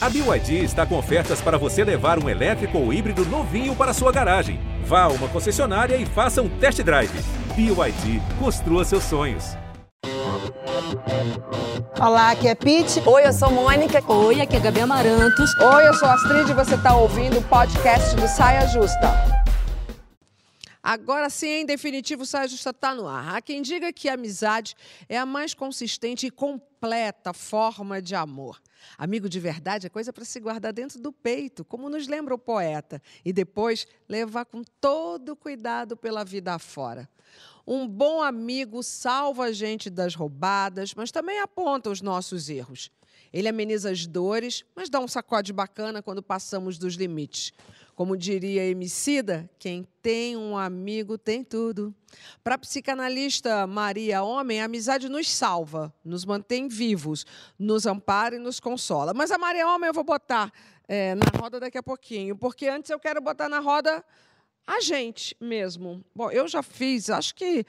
A BYD está com ofertas para você levar um elétrico ou híbrido novinho para sua garagem. Vá a uma concessionária e faça um test drive. BYD, construa seus sonhos. Olá, aqui é Pete. Oi, eu sou Mônica. Oi, aqui é Gabi Amarantos. Oi, eu sou Astrid e você está ouvindo o podcast do Saia Justa. Agora sim, em definitivo, o Saia Justa está no ar. Há quem diga que a amizade é a mais consistente e completa forma de amor. Amigo de verdade é coisa para se guardar dentro do peito, como nos lembra o poeta, e depois levar com todo cuidado pela vida afora. Um bom amigo salva a gente das roubadas, mas também aponta os nossos erros. Ele ameniza as dores, mas dá um sacode bacana quando passamos dos limites. Como diria Emicida, quem tem um amigo tem tudo. Para a psicanalista Maria Homem, a amizade nos salva, nos mantém vivos, nos ampara e nos consola. Mas a Maria Homem eu vou botar é, na roda daqui a pouquinho, porque antes eu quero botar na roda a gente mesmo. Bom, eu já fiz, acho que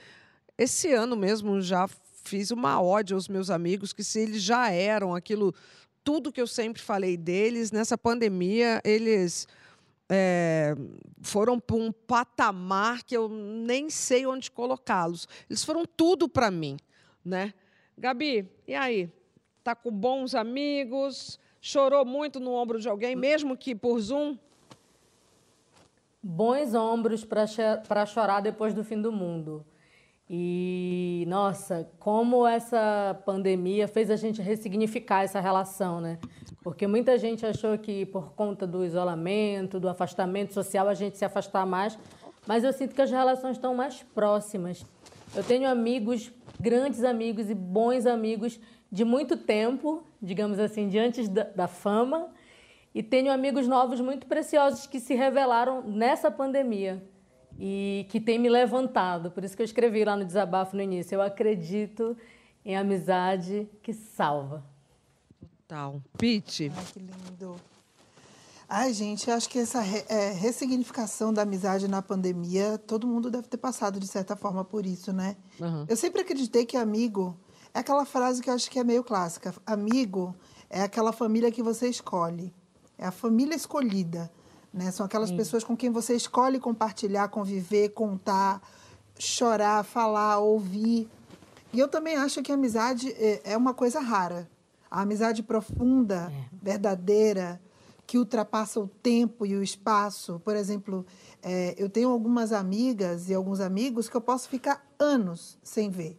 esse ano mesmo já fiz uma ódio aos meus amigos, que se eles já eram aquilo, tudo que eu sempre falei deles, nessa pandemia, eles é, foram para um patamar que eu nem sei onde colocá-los. Eles foram tudo para mim, né? Gabi, e aí? Tá com bons amigos? Chorou muito no ombro de alguém, mesmo que por Zoom? Bons ombros para chorar depois do fim do mundo. E, nossa, como essa pandemia fez a gente ressignificar essa relação, né? Porque muita gente achou que por conta do isolamento, do afastamento social, a gente se afastar mais, mas eu sinto que as relações estão mais próximas. Eu tenho amigos, grandes amigos e bons amigos de muito tempo, digamos assim, de antes da, da fama, e tenho amigos novos muito preciosos que se revelaram nessa pandemia e que tem me levantado. Por isso que eu escrevi lá no desabafo no início. Eu acredito em amizade que salva. Total. Pete. Ai, que lindo. Ai, gente, acho que essa re, é, ressignificação da amizade na pandemia, todo mundo deve ter passado, de certa forma, por isso, né? Uhum. Eu sempre acreditei que amigo é aquela frase que eu acho que é meio clássica. Amigo é aquela família que você escolhe. É a família escolhida. Né? São aquelas Sim. pessoas com quem você escolhe compartilhar, conviver, contar, chorar, falar, ouvir. E eu também acho que a amizade é, é uma coisa rara. A amizade profunda, é. verdadeira, que ultrapassa o tempo e o espaço. Por exemplo, é, eu tenho algumas amigas e alguns amigos que eu posso ficar anos sem ver.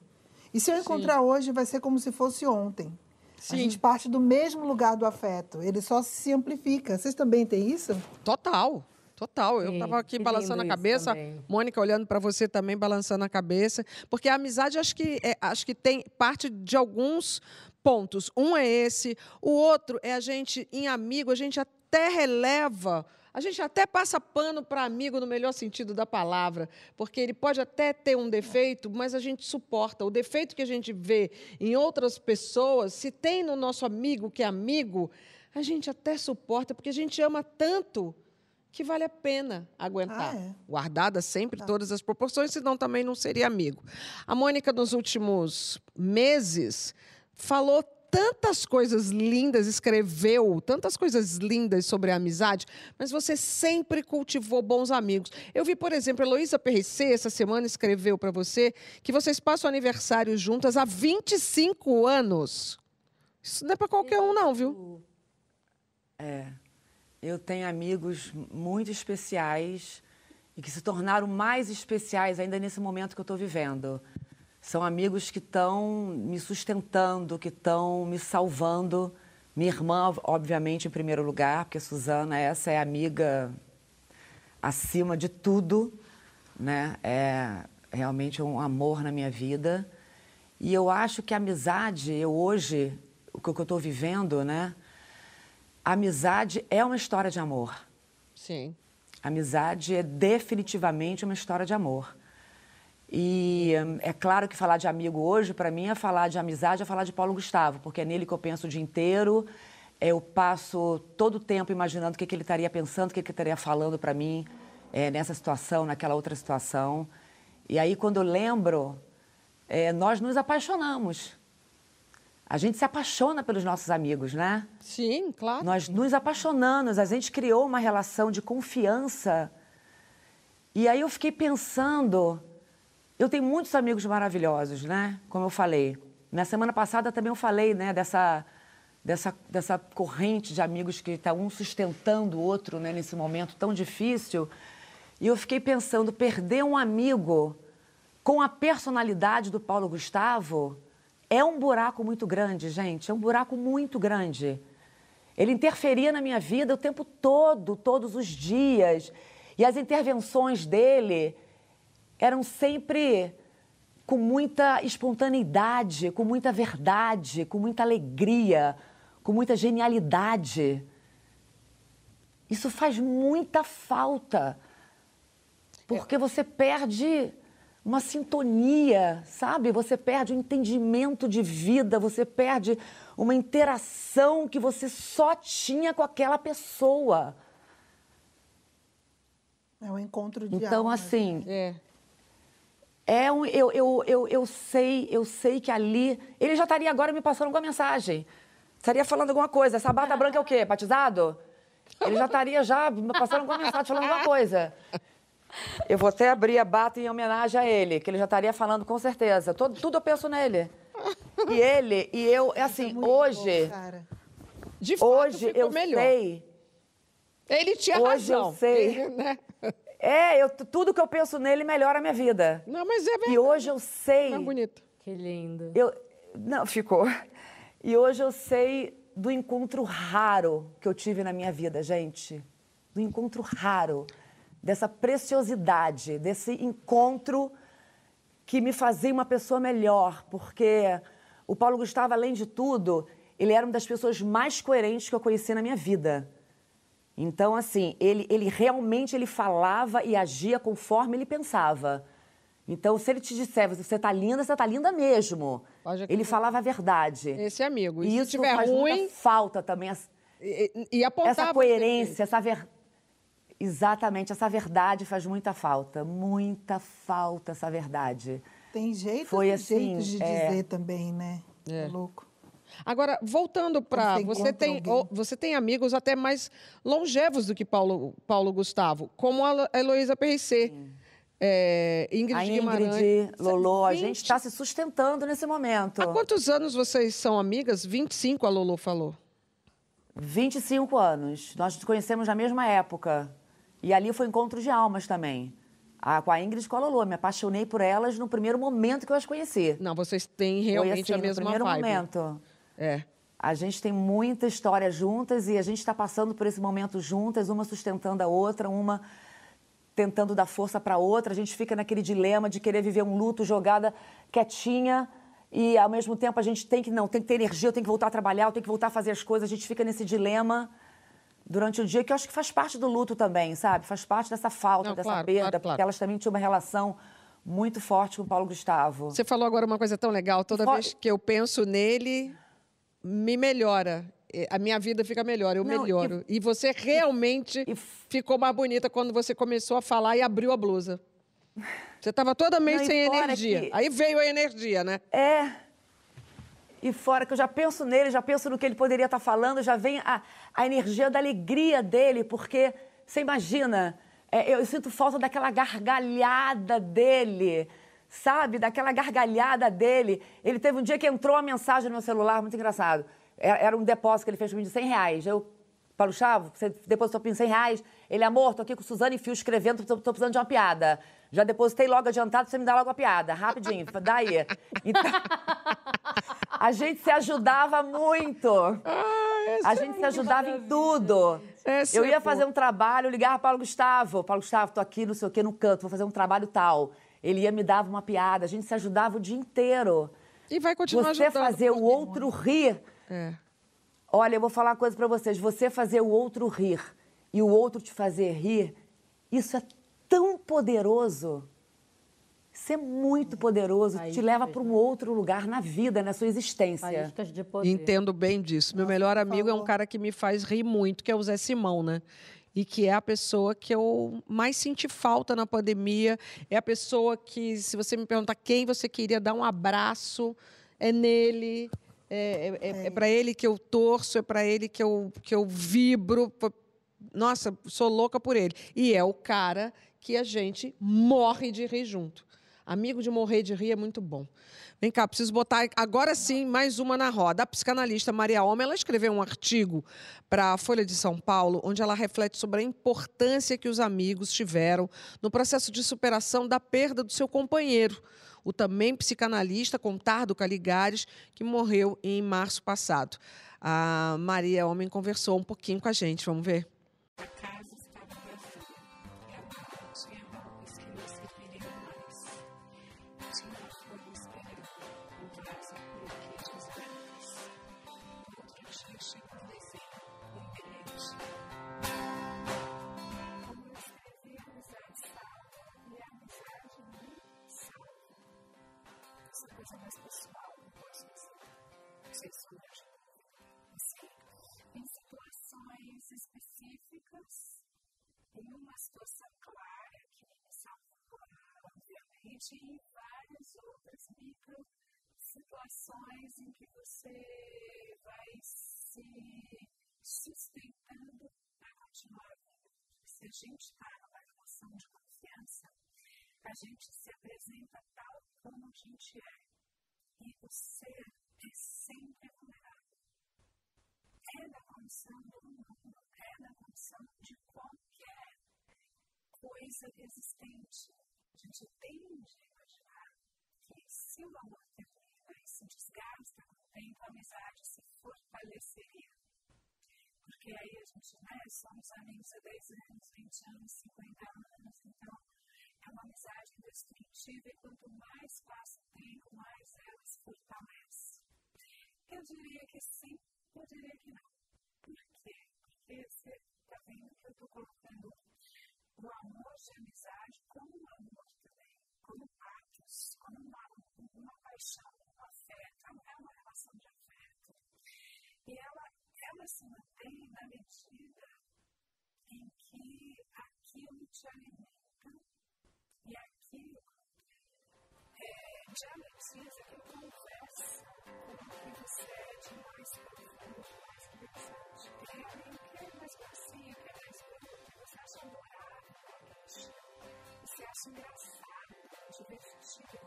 E se eu encontrar Sim. hoje, vai ser como se fosse ontem. Sim. A gente parte do mesmo lugar do afeto. Ele só se amplifica. Vocês também têm isso? Total. Total, eu estava aqui balançando a cabeça, Mônica olhando para você também balançando a cabeça, porque a amizade acho que é, acho que tem parte de alguns pontos. Um é esse, o outro é a gente em amigo, a gente até releva a gente até passa pano para amigo no melhor sentido da palavra, porque ele pode até ter um defeito, mas a gente suporta. O defeito que a gente vê em outras pessoas, se tem no nosso amigo que é amigo, a gente até suporta, porque a gente ama tanto que vale a pena aguentar. Ah, é? Guardada sempre tá. todas as proporções, senão também não seria amigo. A Mônica, nos últimos meses, falou tantas coisas lindas, escreveu tantas coisas lindas sobre a amizade, mas você sempre cultivou bons amigos. Eu vi, por exemplo, a Heloísa Perricê, essa semana, escreveu para você que vocês passam aniversário juntas há 25 anos. Isso não é para qualquer um, não, viu? É. Eu tenho amigos muito especiais e que se tornaram mais especiais ainda nesse momento que eu estou vivendo. São amigos que estão me sustentando, que estão me salvando. Minha irmã, obviamente, em primeiro lugar, porque Suzana, essa é amiga acima de tudo, né? É realmente um amor na minha vida. E eu acho que a amizade, eu hoje, o que eu estou vivendo, né? A amizade é uma história de amor. Sim. A amizade é definitivamente uma história de amor. E hum, é claro que falar de amigo hoje, para mim, é falar de amizade, é falar de Paulo Gustavo, porque é nele que eu penso o dia inteiro. Eu passo todo o tempo imaginando o que, que ele estaria pensando, o que, que ele estaria falando para mim é, nessa situação, naquela outra situação. E aí, quando eu lembro, é, nós nos apaixonamos. A gente se apaixona pelos nossos amigos, né? Sim, claro. Nós nos apaixonamos, a gente criou uma relação de confiança. E aí eu fiquei pensando, eu tenho muitos amigos maravilhosos, né? Como eu falei. Na semana passada também eu falei, né, dessa dessa, dessa corrente de amigos que está um sustentando o outro né, nesse momento tão difícil. E eu fiquei pensando, perder um amigo com a personalidade do Paulo Gustavo é um buraco muito grande, gente. É um buraco muito grande. Ele interferia na minha vida o tempo todo, todos os dias. E as intervenções dele eram sempre com muita espontaneidade, com muita verdade, com muita alegria, com muita genialidade. Isso faz muita falta, porque você perde uma sintonia, sabe? Você perde o um entendimento de vida, você perde uma interação que você só tinha com aquela pessoa. É um encontro de Então, almas, assim, É. é um, eu, eu, eu, eu sei, eu sei que ali. Ele já estaria agora me passando alguma mensagem. Estaria falando alguma coisa. Essa bata branca é o quê? Batizado? Ele já estaria já me passando alguma mensagem, falando alguma coisa. Eu vou até abrir a bata em homenagem a ele, que ele já estaria falando com certeza. Todo, tudo eu penso nele. E ele, e eu, é assim, Muito hoje, bom, cara. De fato, hoje eu melhor. sei. Ele tinha Hoje eu razão. sei. Ele, né? É, eu, tudo que eu penso nele melhora a minha vida. Não, mas é verdade. E hoje eu sei. Mais bonito. Que lindo. Eu, não, ficou. E hoje eu sei do encontro raro que eu tive na minha vida, gente. Do encontro raro, dessa preciosidade, desse encontro que me fazia uma pessoa melhor, porque o Paulo Gustavo, além de tudo, ele era uma das pessoas mais coerentes que eu conheci na minha vida. Então, assim, ele, ele realmente ele falava e agia conforme ele pensava. Então, se ele te disser, você tá linda, você tá linda mesmo. Pode Ele falava a verdade. Esse amigo. E, E se isso tiver faz ruim, muita falta também. e, e apontava Essa coerência, essa ver... Exatamente, essa verdade faz muita falta. Muita falta essa verdade. Tem jeitos Foi e assim, jeitos de é. dizer também, né? É. É. Louco. Agora, voltando para. Você tem, alguém. você tem amigos até mais longevos do que Paulo, Paulo Gustavo, como a Lo- a Heloísa Perricê. É, Ingrid, A Guimarães. Ingrid, Lolo, a 20 gente está se sustentando nesse momento. Há quantos anos vocês são amigas? 25, a Lolo falou. 25 anos. Nós nos conhecemos na mesma época. E ali foi encontro de almas também. A, com a Ingrid e com a Lolo. Me apaixonei por elas no primeiro momento que eu as conheci. Não, vocês têm realmente assim, a mesma no primeiro vibe. momento. É. A gente tem muita história juntas e a gente está passando por esse momento juntas, uma sustentando a outra, uma tentando dar força para a outra. A gente fica naquele dilema de querer viver um luto jogada quietinha e ao mesmo tempo a gente tem que não, tem que ter energia, eu tenho que voltar a trabalhar, eu tenho que voltar a fazer as coisas. A gente fica nesse dilema durante o dia que eu acho que faz parte do luto também, sabe? Faz parte dessa falta, Não, dessa claro, perda, claro, claro. porque elas também tinham uma relação muito forte com o Paulo Gustavo. Você falou agora uma coisa tão legal. Toda fora- vez que eu penso nele, me melhora. A minha vida fica melhor, eu Não, e- melhoro. E, você realmente e ficou mais bonita quando você começou a falar e abriu a blusa. Você estava toda meio Não, e sem energia. que- Aí veio a energia, né? É. E fora que eu já penso nele, já penso no que ele poderia estar falando, já vem a, a energia da alegria dele, porque você imagina, é, eu sinto falta daquela gargalhada dele, sabe? Daquela gargalhada dele. Ele teve um dia que entrou uma mensagem no meu celular, muito engraçado. Era, era um depósito que ele fez mim de 100 reais. Eu, Paulo Chavo, você depositou para mim 100 reais. Ele, amor, tô aqui com Suzane e Fio escrevendo, tô, tô precisando de uma piada. Já depositei logo adiantado, você me dá logo a piada, rapidinho, daí. Então, a gente se ajudava muito. a gente se ajudava em tudo. Essa Eu é ia boa. fazer um trabalho, eu ligava para Paulo Gustavo. Paulo Gustavo, tô aqui, não sei o quê, no canto, vou fazer um trabalho tal. Ele ia me dava uma piada, a gente se ajudava o dia inteiro. E vai continuar Você ajudando. fazer o outro rir. É. Olha, eu vou falar uma coisa para vocês. Você fazer o outro rir e o outro te fazer rir, isso é tão poderoso. Isso é muito poderoso. te Faíscas, leva para um outro lugar na vida, na sua existência. Faíscas de poder. Entendo bem disso. Meu melhor amigo é um cara que me faz rir muito, que é o Zé Simão, né? E que é a pessoa que eu mais senti falta na pandemia. É a pessoa que, se você me perguntar quem você queria dar um abraço, é nele. é, é, é, é para ele que eu torço, é para ele que eu, que eu vibro. Nossa, sou louca por ele. E é o cara que a gente morre de rir junto. Amigo de morrer de rir é muito bom. Vem cá, preciso botar agora sim mais uma na roda. A psicanalista Maria Homem, ela escreveu um artigo para a Folha de São Paulo, onde ela reflete sobre a importância que os amigos tiveram no processo de superação da perda do seu companheiro, o também psicanalista Contardo Caligares, que morreu em março passado. A Maria Homem conversou um pouquinho com a gente, vamos ver. Situações em que você vai se sustentando para continuar vindo. Se a gente está numa relação de confiança, a gente se apresenta tal como a gente é. E o ser é sempre vulnerável. É da condição do mundo, é da condição de qualquer coisa existente. A gente tende a se o amor termina e se desgasta com o tempo, a amizade se fortaleceria. Porque aí a gente, né, somos amigos há 10 anos, 20 anos, 50 anos, então é uma amizade indestrutível e quanto mais passa o tempo, mais ela se fortalece. Eu diria que sim, eu diria que não. Por quê? Porque você está vendo que eu estou colocando o amor de amizade como um amor também, como atos, como uma, uma paixão, um afeto, é uma relação de afeto. E ela, ela se mantém na medida em que aquilo te alimenta e aquilo é, dialetiza, aquilo conversa com o que você é de mais profundo, de mais interessante. E alguém que é mais macio, que é mais que você acha adorável você acha engraçado, divertido.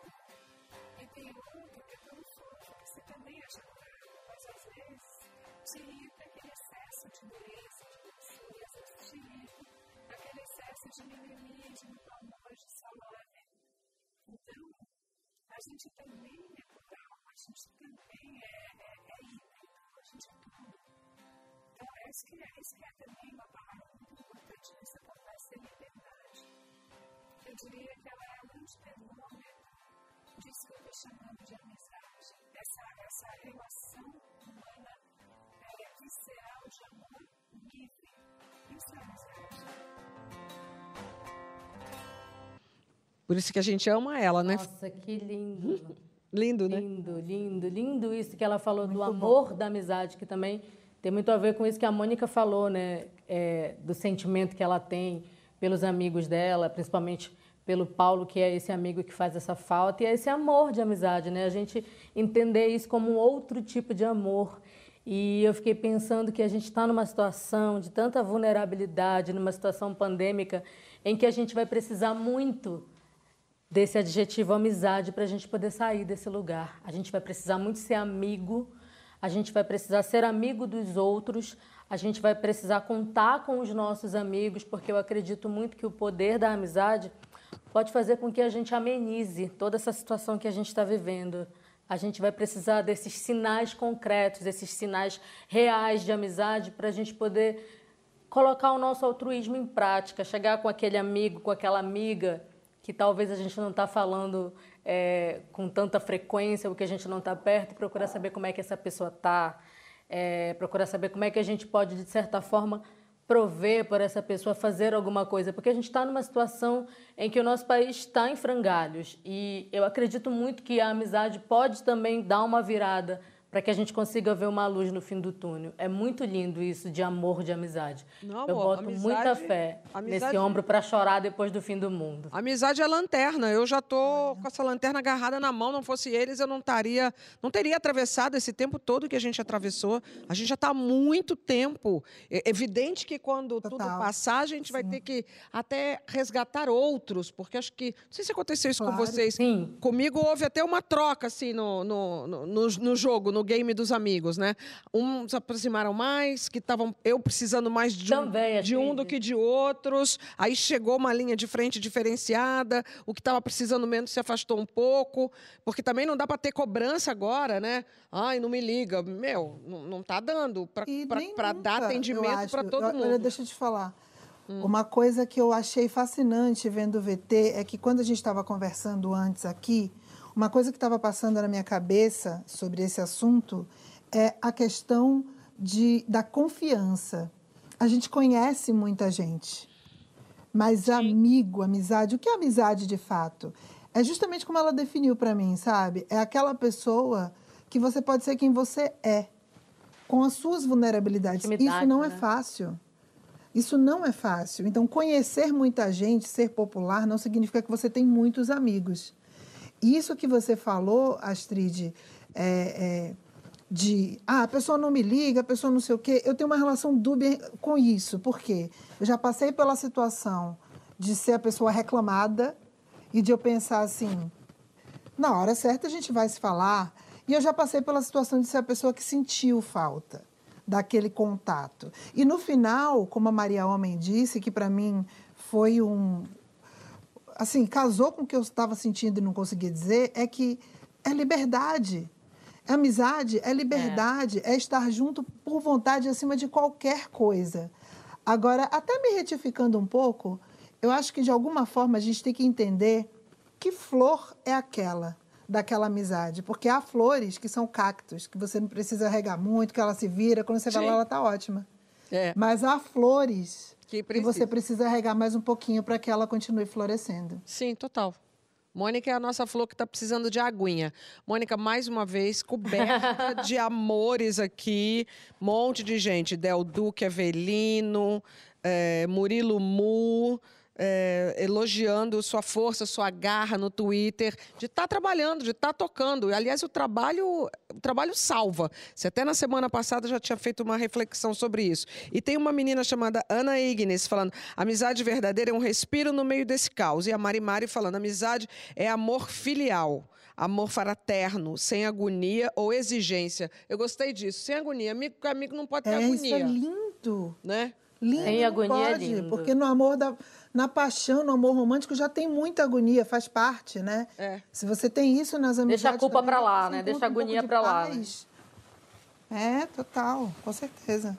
Te aquele excesso de dureza, de vezes te irrita aquele excesso de mimimi, de muito amor, de salame. Então, a gente também é plural, a gente também é, é, é híbrido, a gente é tudo. Então, acho que, isso que é também uma palavra muito importante nessa conversa, é liberdade eu diria que ela é um antitermômetro disso que eu estou chamando de amizade. Essa, essa relação humana Por isso que a gente ama ela, né? Nossa, que lindo. lindo, né? Lindo, lindo, lindo isso que ela falou muito do amor bom. da amizade, que também tem muito a ver com isso que a Mônica falou, né? É, do sentimento que ela tem pelos amigos dela, principalmente pelo Paulo, que é esse amigo que faz essa falta, e é esse amor de amizade, né? A gente entender isso como um outro tipo de amor. E eu fiquei pensando que a gente está numa situação de tanta vulnerabilidade, numa situação pandêmica, em que a gente vai precisar muito desse adjetivo amizade para a gente poder sair desse lugar. A gente vai precisar muito ser amigo, a gente vai precisar ser amigo dos outros, a gente vai precisar contar com os nossos amigos, porque eu acredito muito que o poder da amizade pode fazer com que a gente amenize toda essa situação que a gente está vivendo. A gente vai precisar desses sinais concretos, desses sinais reais de amizade para a gente poder colocar o nosso altruísmo em prática, chegar com aquele amigo, com aquela amiga que talvez a gente não está falando é, com tanta frequência, ou que a gente não está perto, procurar saber como é que essa pessoa está, é, procurar saber como é que a gente pode, de certa forma, prover para essa pessoa fazer alguma coisa, porque a gente está numa situação em que o nosso país está em frangalhos e eu acredito muito que a amizade pode também dar uma virada para que a gente consiga ver uma luz no fim do túnel. É muito lindo isso de amor, de amizade. Não, eu amor, boto amizade- muita fé amizade- nesse ombro para chorar depois do fim do mundo. Amizade é lanterna. Eu já tô com essa lanterna agarrada na mão. Não fosse eles, eu não estaria, não teria atravessado esse tempo todo que a gente atravessou. A gente já está há muito tempo. É evidente que quando tudo Total. passar, a gente vai ter que até resgatar outros, porque acho que não sei se aconteceu isso com Claro. vocês. Sim. Comigo houve até uma troca assim no, no, no, no- no jogo, no game dos amigos, né? Uns se aproximaram mais, que estavam eu precisando mais de um, Também, de um do que de outros. Aí chegou uma linha de frente diferenciada. O que estava precisando menos se afastou um pouco, porque também não dá para ter cobrança agora, né? Ai, não me liga, meu, não, não tá dando para dar atendimento para todo mundo. Hum. Deixa eu te falar. Uma coisa que eu achei fascinante vendo o VT é que quando a gente estava conversando antes aqui, uma coisa que estava passando na minha cabeça sobre esse assunto é a questão de, da confiança. A gente conhece muita gente, mas amigo, amizade, o que é amizade de fato? É justamente como ela definiu para mim, sabe? É aquela pessoa que você pode ser quem você é, com as suas vulnerabilidades. Isso não é né? fácil. Isso não é fácil. Então, conhecer muita gente, ser popular, não significa que você tem muitos amigos. Isso que você falou, Astrid, é, é, de ah, a pessoa não me liga, a pessoa não sei o quê, eu tenho uma relação dúbia com isso. Por quê? Eu já passei pela situação de ser a pessoa reclamada e de eu pensar assim, na hora certa a gente vai se falar. E eu já passei pela situação de ser a pessoa que sentiu falta daquele contato. E no final, como a Maria Homem disse, que para mim foi um assim, casou com o que eu estava sentindo e não conseguia dizer, é que é liberdade. É amizade, é liberdade, é. estar junto por vontade acima de qualquer coisa. Agora, até me retificando um pouco, eu acho que de alguma forma a gente tem que entender que flor é aquela daquela amizade, porque há flores que são cactos, que você não precisa regar muito, que ela se vira, quando você vai Sim. lá ela está ótima. É. Mas há flores Que, você precisa. regar mais um pouquinho para que ela continue florescendo. Sim, total. Mônica é a nossa flor que está precisando de aguinha. Mônica, mais uma vez, coberta de amores aqui. Monte de gente. Del Duque Avelino, eh, Murilo Mu, eh, elogiando sua força, sua garra no Twitter, de estar trabalhando, de estar tocando. Aliás, o trabalho, o trabalho salva. Você até na semana passada já tinha feito uma reflexão sobre isso. E tem uma menina chamada Ana Ignis falando: amizade verdadeira é um respiro no meio desse caos. E a Mari Mari falando: amizade é amor filial. Amor fraterno, sem agonia ou exigência. Eu gostei disso. Sem agonia. Amigo amigo não pode ter É, isso agonia. é lindo. Né? Lindo, não agonia é pode, lindo. porque no amor da, na paixão, no amor romântico já tem muita agonia, faz parte, né? É. Se você tem isso nas amizades, Deixa a culpa pra lá, né? Deixa a um agonia de pra lá, né? É, total, com certeza.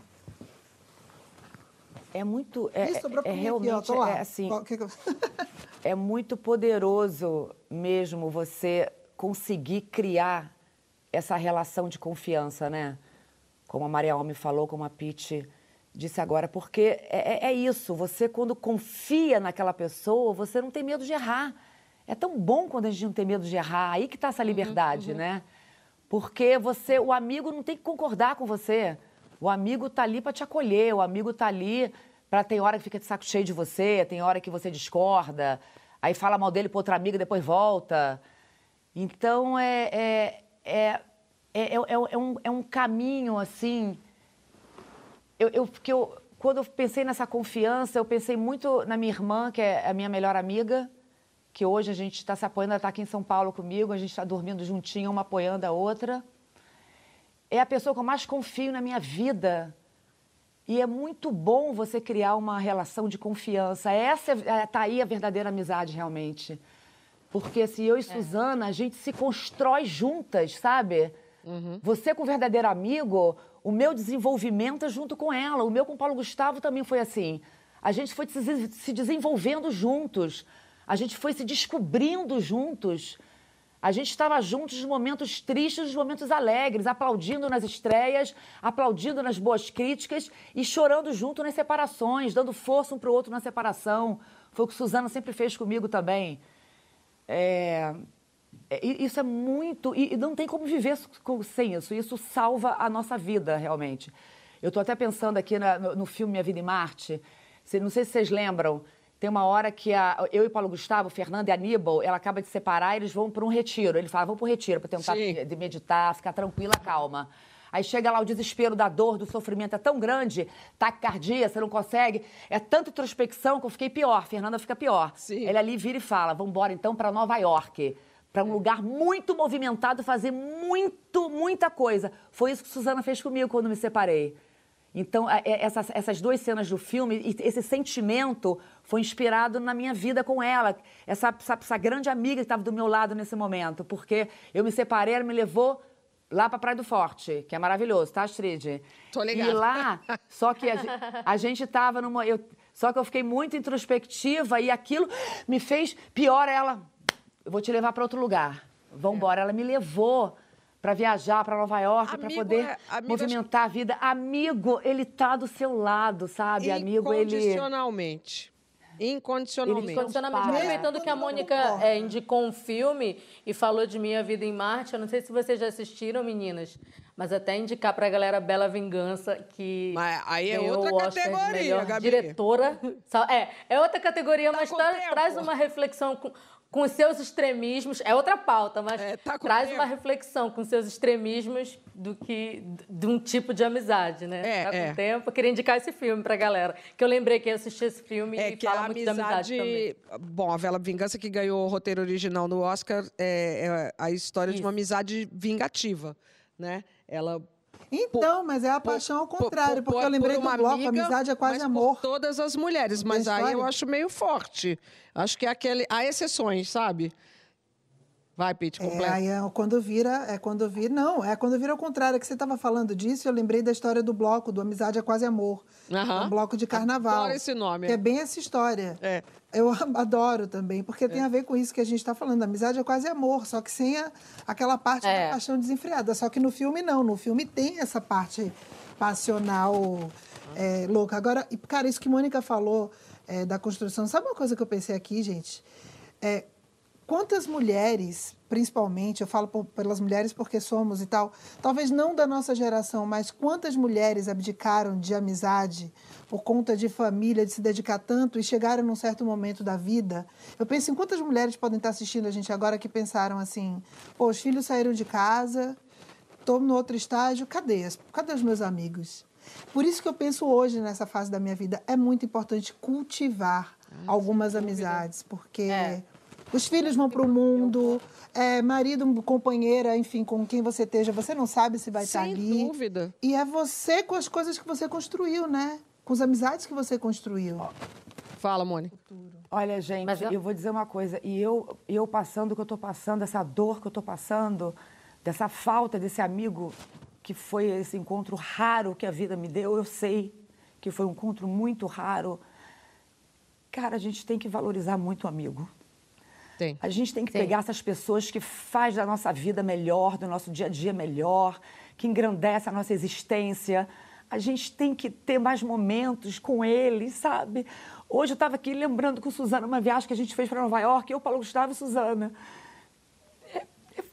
É muito. É, sobrou é, mim realmente aqui, ó, tô lá. é assim. É muito poderoso mesmo você conseguir criar essa relação de confiança, né? Como a Maria Alme falou, como a Pete disse agora, porque é, é- é isso, você quando confia naquela pessoa, você não tem medo de errar. É tão bom quando a gente não tem medo de errar, aí que está essa liberdade, né? Porque você, o amigo não tem que concordar com você. O amigo tá ali para te acolher, o amigo tá ali para tem hora que fica de saco cheio de você, tem hora que você discorda, aí fala mal dele para outra amiga, depois volta. Então é é, é, é, é, é um, é um caminho assim. Eu, eu, porque eu, quando eu pensei nessa confiança, eu pensei muito na minha irmã, que é a minha melhor amiga, que hoje a gente está se apoiando, ela está aqui em São Paulo comigo, a gente está dormindo juntinho, uma apoiando a outra. É a pessoa que eu mais confio na minha vida. E é muito bom você criar uma relação de confiança. Essa está aí a verdadeira amizade, realmente. Porque se eu e Suzana, a gente se constrói juntas, sabe? Você com o verdadeiro amigo, o meu desenvolvimento é junto com ela. O meu com o Paulo Gustavo também foi assim. A gente foi se se desenvolvendo juntos. A gente foi se descobrindo juntos. A gente estava juntos nos momentos tristes, nos momentos alegres, aplaudindo nas estreias, aplaudindo nas boas críticas e chorando junto nas separações, dando força um para o outro na separação. Foi o que Suzana sempre fez comigo também. É, isso é muito. E não tem como viver sem isso. Isso salva a nossa vida, realmente. Eu estou até pensando aqui na, no, no, filme Minha Vida em Marte. Não sei se vocês lembram. Tem uma hora que a, eu e Paulo Gustavo, Fernanda e Aníbal, ela acaba de separar e eles vão para um retiro. Ele fala, vamos para o retiro para tentar de meditar, ficar tranquila, calma. Aí chega lá o desespero da dor, do sofrimento é tão grande, taquicardia, você não consegue. É tanta introspecção que eu fiquei pior. Fernanda fica pior. Sim. Ele ali vira e fala: vamos embora então para Nova York para um lugar muito movimentado, fazer muito, muita coisa. Foi isso que Suzana fez comigo quando me separei. Então, é, essas, essas duas cenas do filme, esse sentimento foi inspirado na minha vida com ela, essa, essa, essa grande amiga que estava do meu lado nesse momento, porque eu me separei, ela me levou lá para Praia do Forte, que é maravilhoso, tá, Astrid? Tô ligada. E lá, só que a, a gente estava numa... Eu, só que eu fiquei muito introspectiva e aquilo me fez pior ela eu vou te levar para outro lugar. Vamos embora. É. Ela me levou para viajar para Nova York, para poder é, movimentar acho... a vida. Amigo, ele tá do seu lado, sabe? Amigo, ele. Incondicionalmente. Incondicionalmente. Incondicionalmente. Aproveitando que a Mônica é, indicou um filme e falou de Minha Vida em Marte, eu não sei se vocês já assistiram, meninas, mas até indicar pra galera Bela Vingança, que. Mas aí é outra categoria, Gabi. Diretora. É, é outra categoria, tá mas tá, traz uma reflexão com seus extremismos, é outra pauta, mas é, tá traz uma reflexão com seus extremismos do que de um tipo de amizade, né? É, tá com é. tempo. Eu queria indicar esse filme pra galera, que eu lembrei que eu assisti esse filme é, e que fala muito amizade, de amizade também. Bom, a Vela Vingança que ganhou o roteiro original no Oscar é, é a história Isso. de uma amizade vingativa, né? Ela então, por, mas é a paixão ao contrário, por, porque eu lembrei do bloco, amiga, amizade é quase amor. todas as mulheres, mas aí eu acho meio forte. Acho que é aquele. Há exceções, sabe? Vai, Pete, completa. É, é quando vira, é quando vira, não, é quando vira ao contrário, é que você estava falando disso, eu lembrei da história do bloco, do Amizade é Quase Amor. Uhum. É um bloco de carnaval. Adoro esse nome. Que é bem essa história. É. Eu adoro também, porque é. tem a ver com isso que a gente está falando. Amizade é quase amor, só que sem a, aquela parte é. da paixão desenfreada. Só que no filme não, no filme tem essa parte passional é, louca. Agora, cara, isso que Mônica falou é, da construção, sabe uma coisa que eu pensei aqui, gente? É, quantas mulheres, principalmente, eu falo por, pelas mulheres porque somos e tal, talvez não da nossa geração, mas quantas mulheres abdicaram de amizade por conta de família, de se dedicar tanto e chegaram num certo momento da vida. Eu penso em quantas mulheres podem estar assistindo a gente agora que pensaram assim: pô, os filhos saíram de casa, estou no outro estágio, cadê? Cadê os meus amigos? Por isso que eu penso hoje, nessa fase da minha vida, é muito importante cultivar ah, algumas amizades, porque. É os filhos vão para o mundo, é, marido, companheira, enfim, com quem você esteja, você não sabe se vai Sem estar ali. Sem dúvida. E é você com as coisas que você construiu, né? Com as amizades que você construiu. Fala, Mônica. Olha, gente, Mas eu... eu vou dizer uma coisa. E eu, eu passando o que eu estou passando, essa dor que eu estou passando, dessa falta desse amigo que foi esse encontro raro que a vida me deu, eu sei que foi um encontro muito raro. Cara, a gente tem que valorizar muito o amigo. A gente tem que Sim. pegar essas pessoas que faz da nossa vida melhor, do nosso dia a dia melhor, que engrandece a nossa existência. A gente tem que ter mais momentos com eles, sabe? Hoje eu estava aqui lembrando com Suzana uma viagem que a gente fez para Nova York, eu, Paulo Gustavo e Suzana. É, é,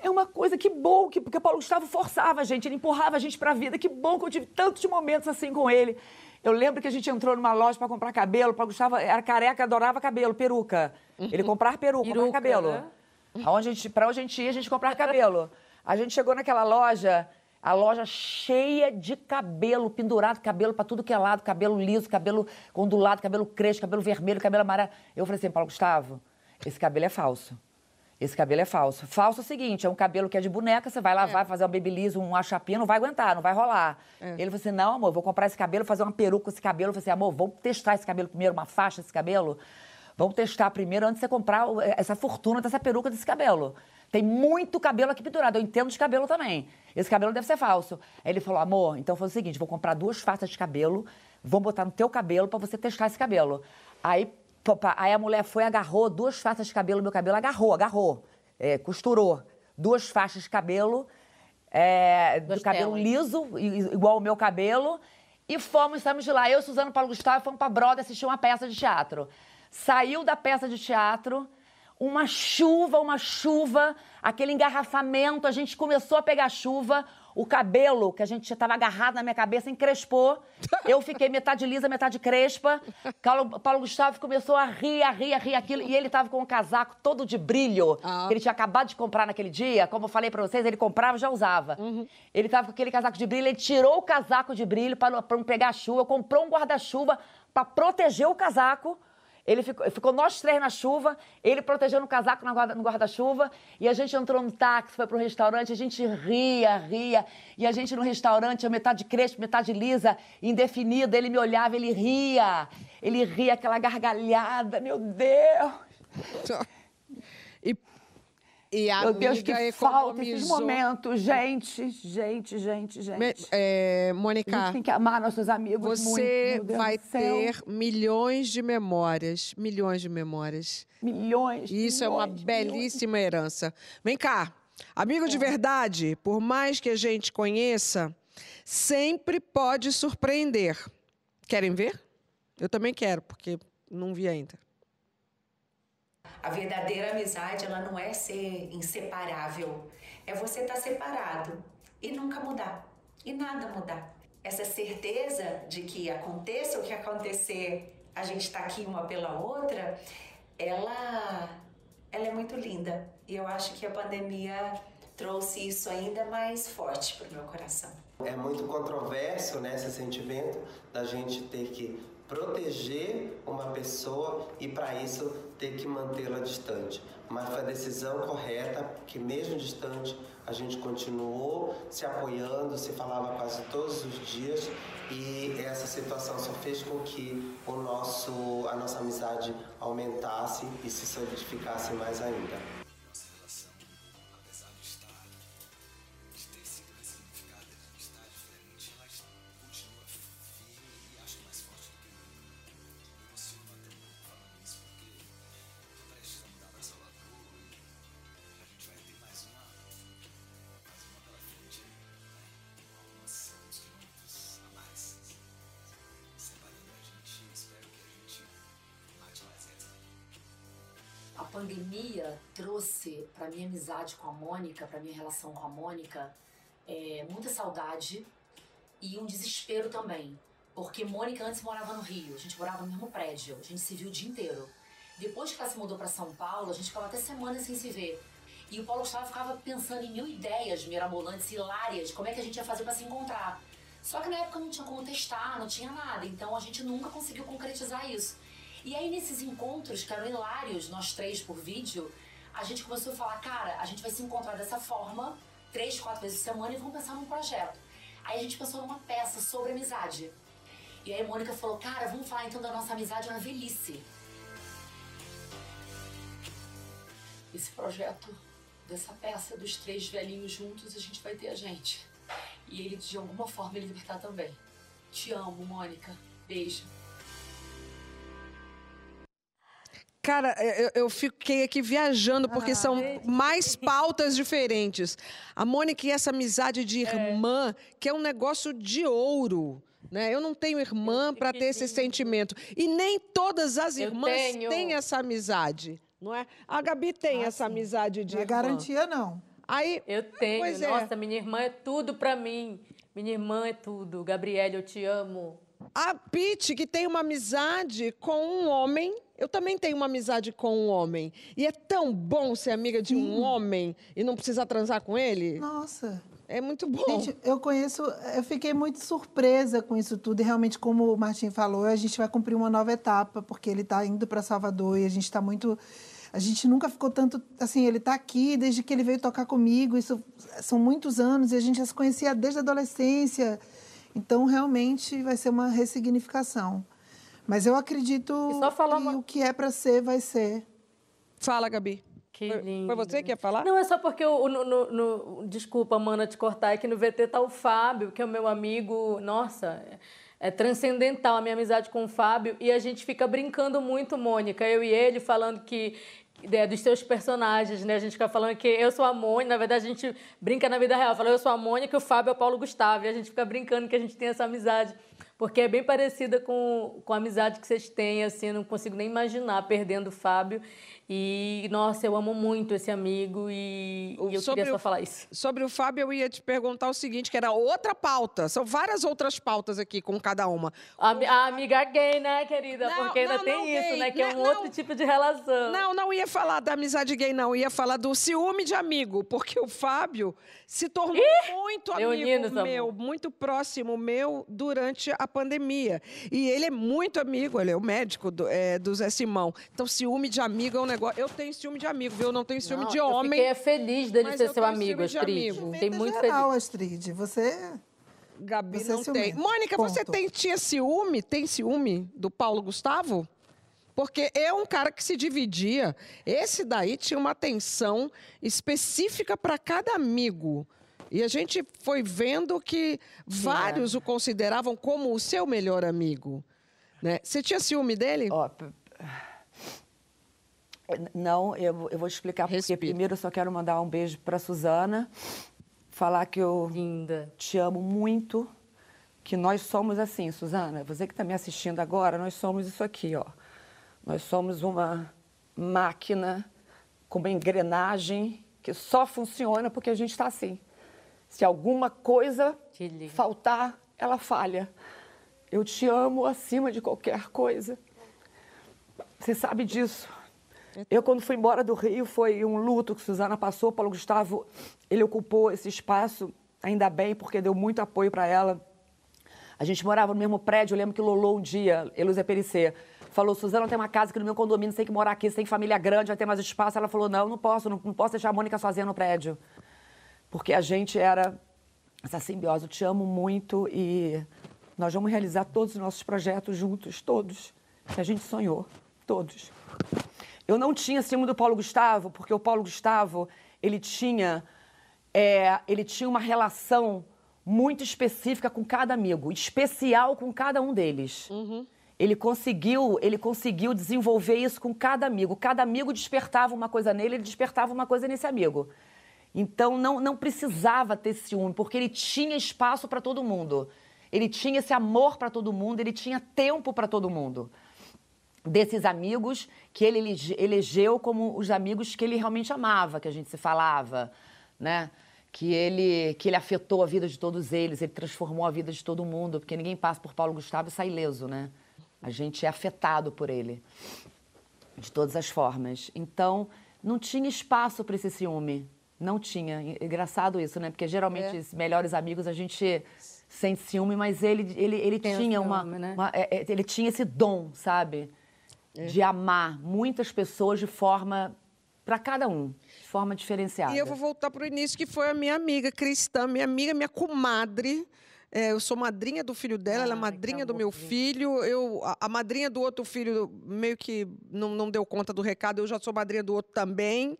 é uma coisa que bom, que, porque Paulo Gustavo forçava a gente, ele empurrava a gente para a vida. Que bom que eu tive tantos momentos assim com ele. Eu lembro que a gente entrou numa loja para comprar cabelo. Para Gustavo era careca, adorava cabelo, peruca. Ele comprar peruca, comprar cabelo. Né? Aonde a gente, pra onde a gente ia, a gente comprar cabelo. A gente chegou naquela loja, a loja cheia de cabelo, pendurado, cabelo para tudo que é lado, cabelo liso, cabelo ondulado, cabelo crespo, cabelo vermelho, cabelo amarelo. Eu falei assim, Paulo Gustavo, esse cabelo é falso. Esse cabelo é falso. Falso é o seguinte, é um cabelo que é de boneca, você vai lavar, é. fazer um babyliss, uma chapinha, não vai aguentar, não vai rolar. É. Ele falou assim, não, amor, vou comprar esse cabelo, fazer uma peruca com esse cabelo. Eu falei assim, amor, vamos testar esse cabelo primeiro, uma faixa desse cabelo. Vamos testar primeiro antes de você comprar essa fortuna dessa peruca desse cabelo. Tem muito cabelo aqui pendurado. Eu entendo de cabelo também. Esse cabelo deve ser falso. Aí ele falou, amor, então foi o seguinte, vou comprar duas faixas de cabelo, vou botar no teu cabelo para você testar esse cabelo. Aí Aí a mulher foi, agarrou duas faixas de cabelo meu cabelo, agarrou, agarrou, é, costurou duas faixas de cabelo, é, do cabelo liso, igual o meu cabelo, e fomos, estamos de lá. Eu, Suzano Paulo Gustavo, fomos para Broda assistir uma peça de teatro. Saiu da peça de teatro, uma chuva, uma chuva, aquele engarrafamento, a gente começou a pegar chuva, o cabelo que a gente estava agarrado na minha cabeça encrespou. Eu fiquei metade lisa, metade crespa. Paulo, Paulo Gustavo começou a rir, a rir, a rir aquilo. E ele estava com um casaco todo de brilho, ah. que ele tinha acabado de comprar naquele dia. Como eu falei para vocês, ele comprava e já usava. Uhum. Ele estava com aquele casaco de brilho, ele tirou o casaco de brilho para não pegar chuva, comprou um guarda-chuva para proteger o casaco ele ficou, ficou nós três na chuva, ele protegendo o casaco no guarda-chuva, e a gente entrou no táxi, foi para o restaurante, a gente ria, ria, e a gente no restaurante, metade crespo, metade lisa, indefinida, ele me olhava, ele ria, ele ria aquela gargalhada, meu Deus! E e a Meu Deus, que economizou... falta esses momentos. Gente, gente, gente, gente. Me, é, Mônica. A gente tem que amar nossos amigos você muito. Você vai ter milhões de memórias. Milhões de memórias. Milhões. E isso milhões, é uma belíssima milhões. herança. Vem cá. Amigo é. de verdade, por mais que a gente conheça, sempre pode surpreender. Querem ver? Eu também quero, porque não vi ainda. A verdadeira amizade, ela não é ser inseparável. É você estar tá separado e nunca mudar. E nada mudar. Essa certeza de que aconteça o que acontecer, a gente está aqui uma pela outra, ela, ela é muito linda. E eu acho que a pandemia trouxe isso ainda mais forte para o meu coração. É muito controverso né, esse sentimento da gente ter que proteger uma pessoa e para isso ter que mantê-la distante. Mas foi a decisão correta, porque mesmo distante a gente continuou se apoiando, se falava quase todos os dias e essa situação só fez com que o nosso, a nossa amizade aumentasse e se solidificasse mais ainda. Trouxe para minha amizade com a Mônica, para minha relação com a Mônica, é, muita saudade e um desespero também. Porque Mônica antes morava no Rio, a gente morava no mesmo prédio, a gente se viu o dia inteiro. Depois que ela se mudou para São Paulo, a gente ficava até semanas sem se ver. E o Paulo Gustavo ficava pensando em mil ideias mirabolantes, hilárias, como é que a gente ia fazer para se encontrar. Só que na época não tinha como testar, não tinha nada, então a gente nunca conseguiu concretizar isso. E aí, nesses encontros, que eram hilários, nós três por vídeo, a gente começou a falar, cara, a gente vai se encontrar dessa forma, três, quatro vezes por semana, e vamos pensar num projeto. Aí a gente pensou numa peça sobre amizade. E aí a Mônica falou, cara, vamos falar então da nossa amizade na velhice. Esse projeto dessa peça dos três velhinhos juntos, a gente vai ter a gente. E ele, de alguma forma, ele libertar também. Te amo, Mônica. Beijo. Cara, é, eu, eu, fiquei aqui viajando, porque ah, são mais pautas diferentes. A Mônica e essa amizade de é. irmã, é. que é um negócio de ouro. Né? Eu não tenho irmã para ter esse sentimento. E nem todas as irmãs têm essa amizade. Não é? A Gabi tem ah, essa sim. amizade de não é irmã. garantia, não. Aí, eu tenho. É. Nossa, minha irmã é tudo para mim. Minha irmã é tudo. Gabriele, eu te amo. A Pete, que tem uma amizade com um homem eu também tenho uma amizade com um homem. E é tão bom ser amiga de um homem e não precisar transar com ele. Nossa. É muito bom. Gente, eu conheço, eu fiquei muito surpresa com isso tudo. E realmente, como o Martim falou, a gente vai cumprir uma nova etapa, porque ele está indo para Salvador e a gente está muito. A gente nunca ficou tanto. Assim, ele está aqui desde que ele veio tocar comigo. Isso são muitos anos e a gente já se conhecia desde a adolescência. Então, realmente, vai ser uma ressignificação. Mas eu acredito que uma... o que é para ser, vai ser. Fala, Gabi. Que lindo. Foi você que ia falar? Não, é só porque, o, no, no, no, desculpa, Mana, te cortar, é que no VT tá o Fábio, que é o meu amigo, nossa, é, é transcendental a minha amizade com o Fábio, e a gente fica brincando muito, Mônica, eu e ele, falando que é, dos seus personagens, né? A gente fica falando que eu sou a Mônica, na verdade a gente brinca na vida real, fala eu sou a Mônica e o Fábio é o Paulo Gustavo, e a gente fica brincando que a gente tem essa amizade porque é bem parecida com, com a amizade que vocês têm, assim, não consigo nem imaginar perdendo o Fábio. E, nossa, eu amo muito esse amigo e, e eu queria só falar isso. Sobre o Fábio, eu ia te perguntar o seguinte, que era outra pauta. São várias outras pautas aqui com cada uma. A, a amiga gay, né, querida? Não, Porque ainda não, tem não, isso, gay, né? Que é um outro tipo de relação. Não, não ia falar da amizade gay, não. Ia falar do ciúme de amigo. Porque o Fábio se tornou Ih, muito amigo Leoninos, meu, amor. muito próximo meu durante a pandemia. E ele é muito amigo, ele é o médico do, é, do Zé Simão. Então, ciúme de amigo é um negócio. Eu tenho ciúme de amigo, viu? Eu não tenho ciúme não, de homem. Eu fiquei feliz dele ser seu amigo, Astrid. Fiquei muito geral, feliz. Astrid. Você. Gabi você não é tem. Mônica, Ponto. você tem, tinha ciúme? Tem ciúme do Paulo Gustavo? Porque é um cara que se dividia. Esse daí tinha uma atenção específica para cada amigo. E a gente foi vendo que vários é. o consideravam como o seu melhor amigo. Né? Você tinha ciúme dele? Oh, não, eu, eu vou te explicar porque primeiro eu só quero mandar um beijo para Suzana, falar que eu Linda. te amo muito, que nós somos assim, Suzana, você que está me assistindo agora, nós somos isso aqui, ó. Nós somos uma máquina com uma engrenagem que só funciona porque a gente está assim. Se alguma coisa faltar, ela falha. Eu te amo acima de qualquer coisa. Você sabe disso. Eu, quando fui embora do Rio, foi um luto que Suzana passou. Paulo Gustavo, ele ocupou esse espaço, ainda bem, porque deu muito apoio para ela. A gente morava no mesmo prédio. Eu lembro que Lolo um dia, Eluzia Perissé, falou: Suzana, tem uma casa aqui no meu condomínio, você tem que morar aqui, você tem família grande, vai ter mais espaço. Ela falou: Não, não posso, não, não posso deixar a Mônica sozinha no prédio. Porque a gente era essa simbiose. Eu te amo muito e nós vamos realizar todos os nossos projetos juntos, todos, que a gente sonhou, todos. Eu não tinha ciúme do Paulo Gustavo, porque o Paulo Gustavo, ele tinha, é, ele tinha uma relação muito específica com cada amigo, especial com cada um deles. Uhum. Ele conseguiu, ele conseguiu desenvolver isso com cada amigo. Cada amigo despertava uma coisa nele, ele despertava uma coisa nesse amigo. Então não, não precisava ter ciúme, porque ele tinha espaço para todo mundo. Ele tinha esse amor para todo mundo, ele tinha tempo para todo mundo desses amigos que ele elegeu como os amigos que ele realmente amava, que a gente se falava, né? Que ele, que ele afetou a vida de todos eles, ele transformou a vida de todo mundo, porque ninguém passa por Paulo Gustavo e sai ileso, né? A gente é afetado por ele, de todas as formas. Então, não tinha espaço para esse ciúme. Não tinha. Engraçado isso, né? Porque geralmente é. os melhores amigos a gente sente ciúme, mas ele, ele, ele tinha uma, né? uma é, é, ele tinha esse dom, sabe? É. de amar muitas pessoas de forma para cada um, de forma diferenciada. E eu vou voltar para o início, que foi a minha amiga cristã, minha amiga, minha comadre. É, eu sou madrinha do filho dela, ah, ela é madrinha do meu filho. Eu, a, a, madrinha do outro filho meio que não, não deu conta do recado, eu já sou madrinha do outro também.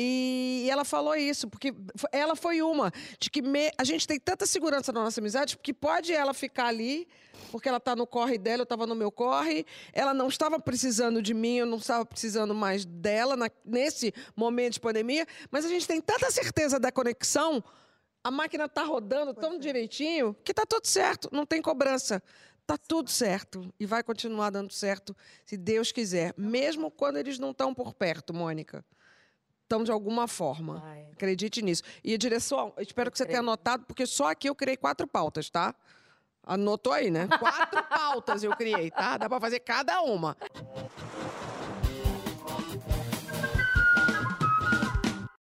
E ela falou isso, porque ela foi uma de que me, a gente tem tanta segurança na nossa amizade, porque pode ela ficar ali, porque ela está no corre dela, eu estava no meu corre, ela não estava precisando de mim, eu não estava precisando mais dela na, nesse momento de pandemia, mas a gente tem tanta certeza da conexão, a máquina está rodando tão é. direitinho, que está tudo certo, não tem cobrança. Está tudo certo e vai continuar dando certo, se Deus quiser, mesmo quando eles não estão por perto, Mônica estão de alguma forma. Ai. Acredite nisso. E a direção, espero que você tenha anotado, porque só aqui eu criei quatro pautas, tá? Anotou aí, né? Quatro pautas eu criei, tá? Dá para fazer cada uma.